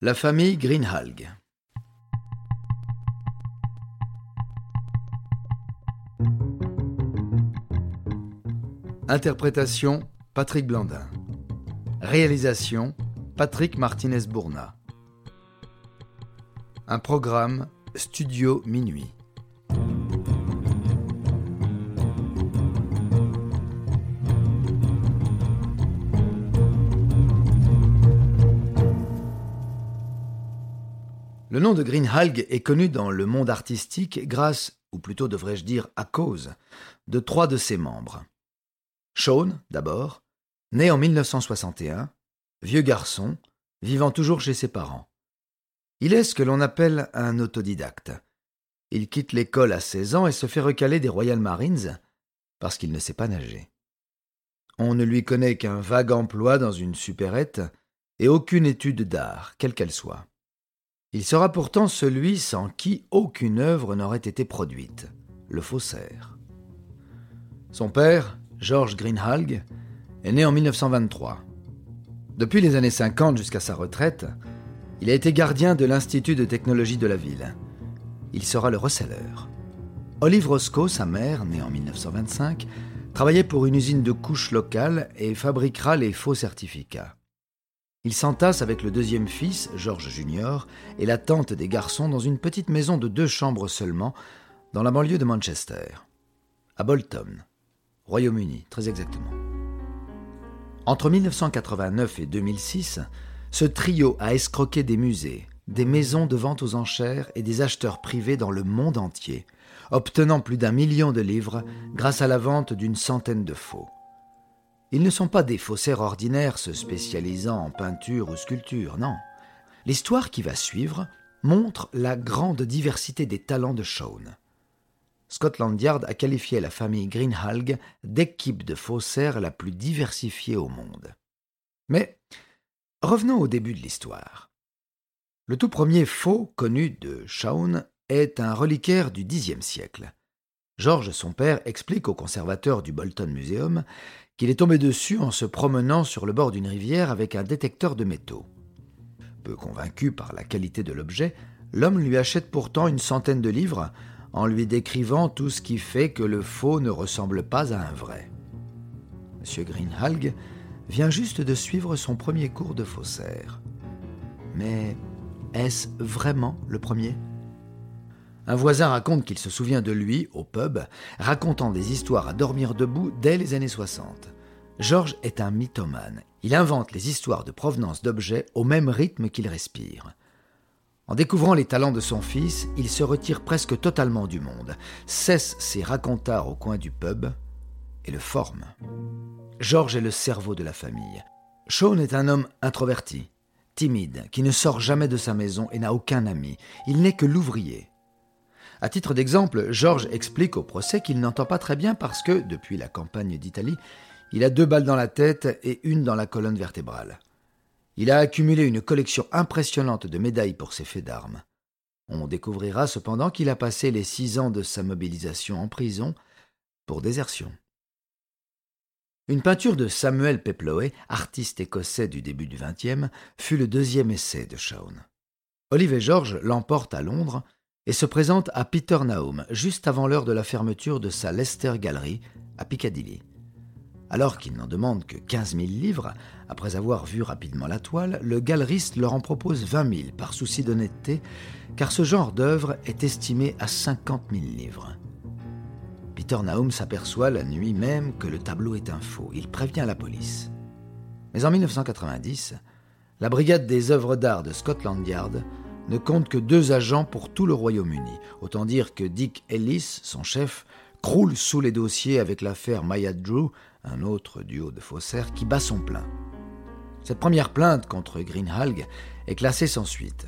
La famille Greenhalgh. Interprétation Patrick Blandin. Réalisation Patrick Martinez-Bourna. Un programme Studio Minuit. Le nom de Greenhalgh est connu dans le monde artistique grâce, ou plutôt devrais-je dire à cause, de trois de ses membres. Sean, d'abord, né en 1961, vieux garçon, vivant toujours chez ses parents. Il est ce que l'on appelle un autodidacte. Il quitte l'école à 16 ans et se fait recaler des Royal Marines parce qu'il ne sait pas nager. On ne lui connaît qu'un vague emploi dans une supérette et aucune étude d'art, quelle qu'elle soit. Il sera pourtant celui sans qui aucune œuvre n'aurait été produite, le faussaire. Son père, George Greenhalgh, est né en 1923. Depuis les années 50 jusqu'à sa retraite, il a été gardien de l'Institut de technologie de la ville. Il sera le receleur. Olive Roscoe, sa mère, née en 1925, travaillait pour une usine de couches locale et fabriquera les faux certificats. Il s'entasse avec le deuxième fils, George Junior, et la tante des garçons dans une petite maison de deux chambres seulement, dans la banlieue de Manchester, à Bolton, Royaume-Uni, très exactement. Entre 1989 et 2006, ce trio a escroqué des musées, des maisons de vente aux enchères et des acheteurs privés dans le monde entier, obtenant plus d'un million de livres grâce à la vente d'une centaine de faux. Ils ne sont pas des faussaires ordinaires se spécialisant en peinture ou sculpture, non. L'histoire qui va suivre montre la grande diversité des talents de Shaun. Scotland Yard a qualifié la famille Greenhalgh d'équipe de faussaires la plus diversifiée au monde. Mais revenons au début de l'histoire. Le tout premier faux connu de Shaun est un reliquaire du Xe siècle. George, son père, explique au conservateur du Bolton Museum qu'il est tombé dessus en se promenant sur le bord d'une rivière avec un détecteur de métaux. Peu convaincu par la qualité de l'objet, l'homme lui achète pourtant une centaine de livres en lui décrivant tout ce qui fait que le faux ne ressemble pas à un vrai. M. Greenhalgh vient juste de suivre son premier cours de faussaire. Mais est-ce vraiment le premier? Un voisin raconte qu'il se souvient de lui, au pub, racontant des histoires à dormir debout dès les années 60. Georges est un mythomane. Il invente les histoires de provenance d'objets au même rythme qu'il respire. En découvrant les talents de son fils, il se retire presque totalement du monde, cesse ses racontards au coin du pub et le forme. Georges est le cerveau de la famille. Sean est un homme introverti, timide, qui ne sort jamais de sa maison et n'a aucun ami. Il n'est que l'ouvrier. À titre d'exemple, Georges explique au procès qu'il n'entend pas très bien parce que, depuis la campagne d'Italie, il a deux balles dans la tête et une dans la colonne vertébrale. Il a accumulé une collection impressionnante de médailles pour ses faits d'armes. On découvrira cependant qu'il a passé les six ans de sa mobilisation en prison pour désertion. Une peinture de Samuel Peploe, artiste écossais du début du XXe, fut le deuxième essai de Shaun. Olive et George l'emportent à Londres et se présente à Peter Naum juste avant l'heure de la fermeture de sa Leicester Gallery à Piccadilly. Alors qu'il n'en demande que 15 000 livres, après avoir vu rapidement la toile, le galeriste leur en propose 20 000 par souci d'honnêteté, car ce genre d'œuvre est estimé à 50 000 livres. Peter Naum s'aperçoit la nuit même que le tableau est un faux. Il prévient la police. Mais en 1990, la brigade des œuvres d'art de Scotland Yard ne compte que deux agents pour tout le Royaume-Uni. Autant dire que Dick Ellis, son chef, croule sous les dossiers avec l'affaire Maya Drew, un autre duo de faussaires, qui bat son plein. Cette première plainte contre Greenhalgh est classée sans suite.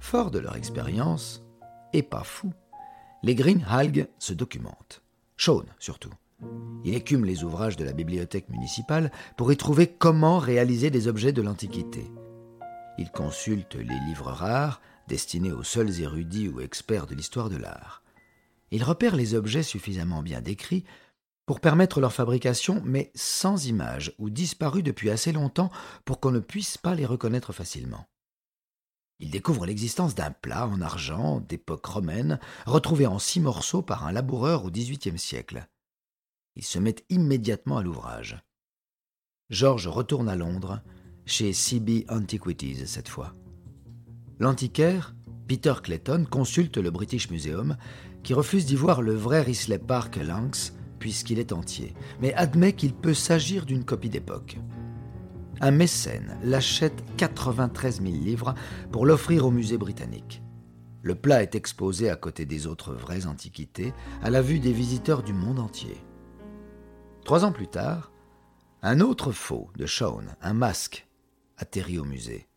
Fort de leur expérience, et pas fou, les Greenhalgh se documentent. Sean, surtout. Il écume les ouvrages de la bibliothèque municipale pour y trouver comment réaliser des objets de l'Antiquité. Il consulte les livres rares, destinés aux seuls érudits ou experts de l'histoire de l'art. Il repère les objets suffisamment bien décrits pour permettre leur fabrication, mais sans images ou disparus depuis assez longtemps pour qu'on ne puisse pas les reconnaître facilement. Il découvre l'existence d'un plat en argent d'époque romaine, retrouvé en six morceaux par un laboureur au XVIIIe siècle. Il se met immédiatement à l'ouvrage. George retourne à Londres, chez CB Antiquities cette fois. L'antiquaire, Peter Clayton, consulte le British Museum, qui refuse d'y voir le vrai Risley Park Lynx, puisqu'il est entier, mais admet qu'il peut s'agir d'une copie d'époque. Un mécène l'achète 93 000 livres pour l'offrir au musée britannique. Le plat est exposé à côté des autres vraies antiquités, à la vue des visiteurs du monde entier. Trois ans plus tard, un autre faux de Shawn, un masque, atterrit au musée.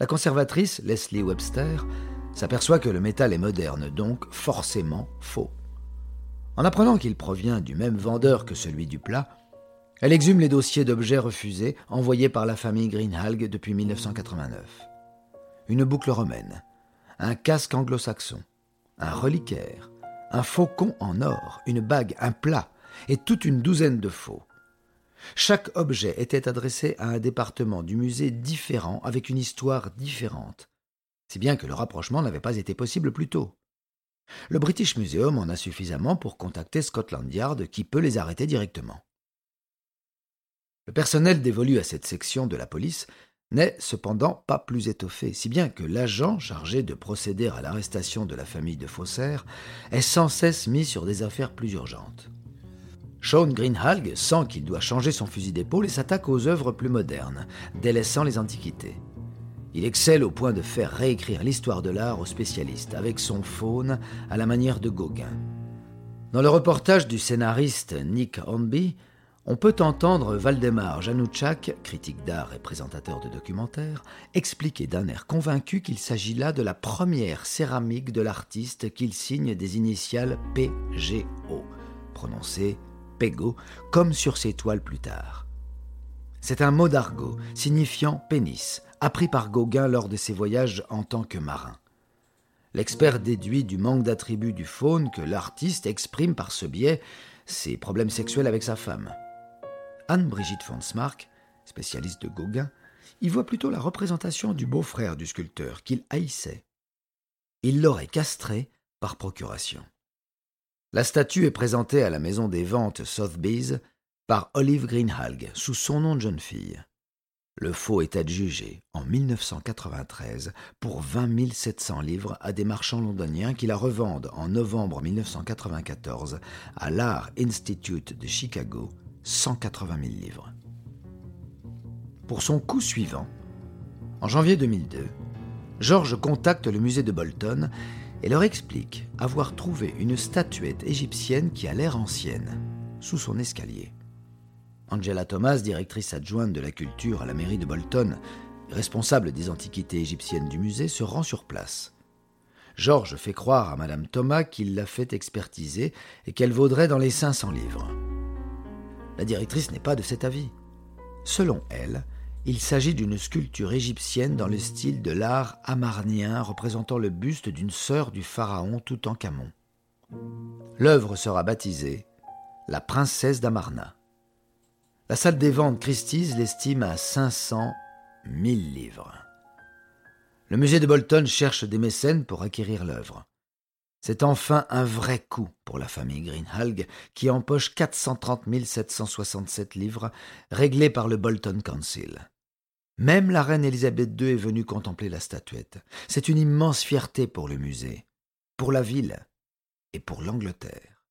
La conservatrice, Leslie Webster, s'aperçoit que le métal est moderne, donc forcément faux. En apprenant qu'il provient du même vendeur que celui du plat, elle exhume les dossiers d'objets refusés envoyés par la famille Greenhalgh depuis 1989. Une boucle romaine, un casque anglo-saxon, un reliquaire, un faucon en or, une bague, un plat et toute une douzaine de faux. Chaque objet était adressé à un département du musée différent avec une histoire différente, si bien que le rapprochement n'avait pas été possible plus tôt. Le British Museum en a suffisamment pour contacter Scotland Yard qui peut les arrêter directement. Le personnel dévolu à cette section de la police n'est cependant pas plus étoffé, si bien que l'agent chargé de procéder à l'arrestation de la famille de Faussaire est sans cesse mis sur des affaires plus urgentes. Sean Greenhalgh sent qu'il doit changer son fusil d'épaule et s'attaque aux œuvres plus modernes, délaissant les antiquités. Il excelle au point de faire réécrire l'histoire de l'art aux spécialistes, avec son faune à la manière de Gauguin. Dans le reportage du scénariste Nick Hornby, on peut entendre Valdemar Janouchak, critique d'art et présentateur de documentaires, expliquer d'un air convaincu qu'il s'agit là de la première céramique de l'artiste qu'il signe des initiales PGO, prononcées comme sur ses toiles plus tard. C'est un mot d'argot signifiant pénis, appris par Gauguin lors de ses voyages en tant que marin. L'expert déduit du manque d'attributs du faune que l'artiste exprime par ce biais ses problèmes sexuels avec sa femme. Anne-Brigitte von Smarck, spécialiste de Gauguin, y voit plutôt la représentation du beau-frère du sculpteur qu'il haïssait. Il l'aurait castré par procuration. La statue est présentée à la maison des ventes Sotheby's par Olive Greenhalgh sous son nom de jeune fille. Le faux est adjugé en 1993 pour 20 700 livres à des marchands londoniens qui la revendent en novembre 1994 à l'Art Institute de Chicago 180 000 livres. Pour son coup suivant, en janvier 2002, George contacte le musée de Bolton et leur explique avoir trouvé une statuette égyptienne qui a l'air ancienne, sous son escalier. Angela Thomas, directrice adjointe de la culture à la mairie de Bolton, responsable des antiquités égyptiennes du musée, se rend sur place. Georges fait croire à Madame Thomas qu'il l'a fait expertiser et qu'elle vaudrait dans les 500 livres. La directrice n'est pas de cet avis. Selon elle, il s'agit d'une sculpture égyptienne dans le style de l'art amarnien représentant le buste d'une sœur du pharaon Toutankhamon. L'œuvre sera baptisée La princesse d'Amarna. La salle des ventes Christie's l'estime à 500 000 livres. Le musée de Bolton cherche des mécènes pour acquérir l'œuvre. C'est enfin un vrai coup pour la famille Greenhalgh qui empoche 430 767 livres réglés par le Bolton Council. Même la reine Élisabeth II est venue contempler la statuette. C'est une immense fierté pour le musée, pour la ville et pour l'Angleterre.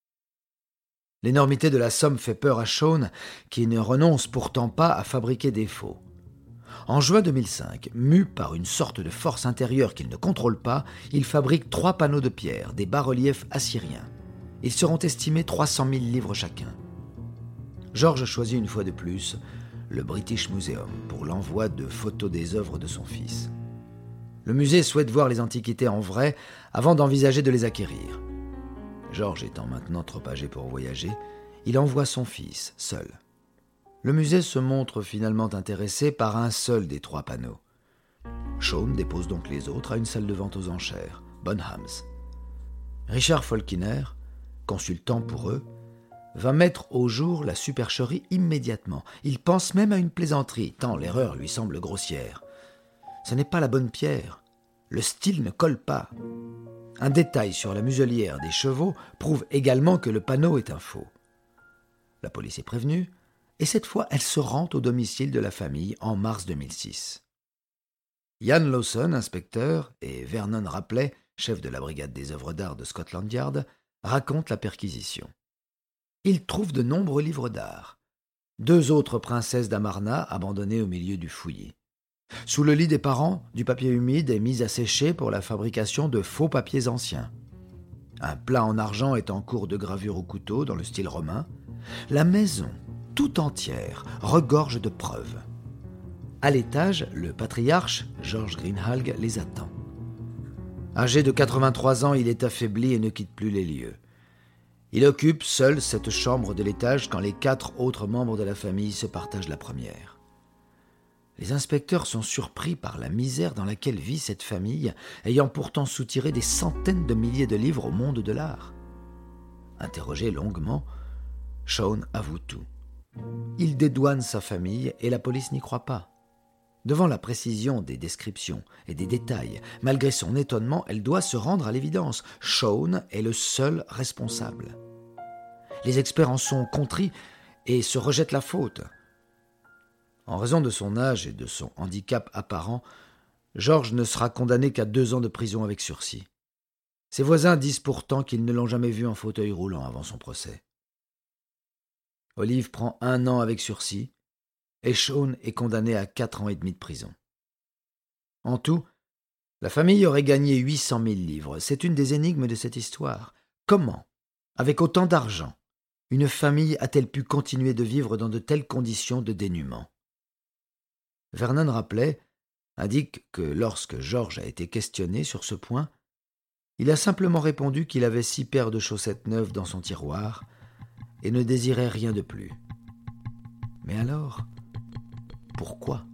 L'énormité de la somme fait peur à Shawn, qui ne renonce pourtant pas à fabriquer des faux. En juin 2005, mu par une sorte de force intérieure qu'il ne contrôle pas, il fabrique trois panneaux de pierre, des bas-reliefs assyriens. Ils seront estimés 300 000 livres chacun. Georges choisit une fois de plus le British Museum pour l'envoi de photos des œuvres de son fils. Le musée souhaite voir les antiquités en vrai avant d'envisager de les acquérir. Georges étant maintenant trop âgé pour voyager, il envoie son fils, seul. Le musée se montre finalement intéressé par un seul des trois panneaux. Sean dépose donc les autres à une salle de vente aux enchères, Bonhams. Richard Folkiner, consultant pour eux, va mettre au jour la supercherie immédiatement. Il pense même à une plaisanterie, tant l'erreur lui semble grossière. Ce n'est pas la bonne pierre, le style ne colle pas. Un détail sur la muselière des chevaux prouve également que le panneau est un faux. La police est prévenue, et cette fois elle se rend au domicile de la famille en mars 2006. Ian Lawson, inspecteur, et Vernon Rapley, chef de la brigade des œuvres d'art de Scotland Yard, racontent la perquisition. Ils trouvent de nombreux livres d'art. Deux autres princesses d'Amarna abandonnées au milieu du fouillis. Sous le lit des parents, du papier humide est mis à sécher pour la fabrication de faux papiers anciens. Un plat en argent est en cours de gravure au couteau dans le style romain. La maison, tout entière, regorge de preuves. À l'étage, le patriarche, George Greenhalgh, les attend. Âgé de 83 ans, il est affaibli et ne quitte plus les lieux. Il occupe seul cette chambre de l'étage quand les quatre autres membres de la famille se partagent la première. Les inspecteurs sont surpris par la misère dans laquelle vit cette famille, ayant pourtant soutiré des centaines de milliers de livres au monde de l'art. Interrogé longuement, Sean avoue tout. Il dédouane sa famille et la police n'y croit pas. Devant la précision des descriptions et des détails, malgré son étonnement, elle doit se rendre à l'évidence. Shawn est le seul responsable. Les experts en sont contris et se rejettent la faute. En raison de son âge et de son handicap apparent, Georges ne sera condamné qu'à deux ans de prison avec sursis. Ses voisins disent pourtant qu'ils ne l'ont jamais vu en fauteuil roulant avant son procès. Olive prend un an avec sursis, et Sean est condamné à quatre ans et demi de prison. En tout, la famille aurait gagné huit cent mille livres. C'est une des énigmes de cette histoire. Comment, avec autant d'argent, une famille a-t-elle pu continuer de vivre dans de telles conditions de dénuement? Vernon Rapley indique que lorsque George a été questionné sur ce point, il a simplement répondu qu'il avait six paires de chaussettes neuves dans son tiroir et ne désirait rien de plus. Mais alors, pourquoi?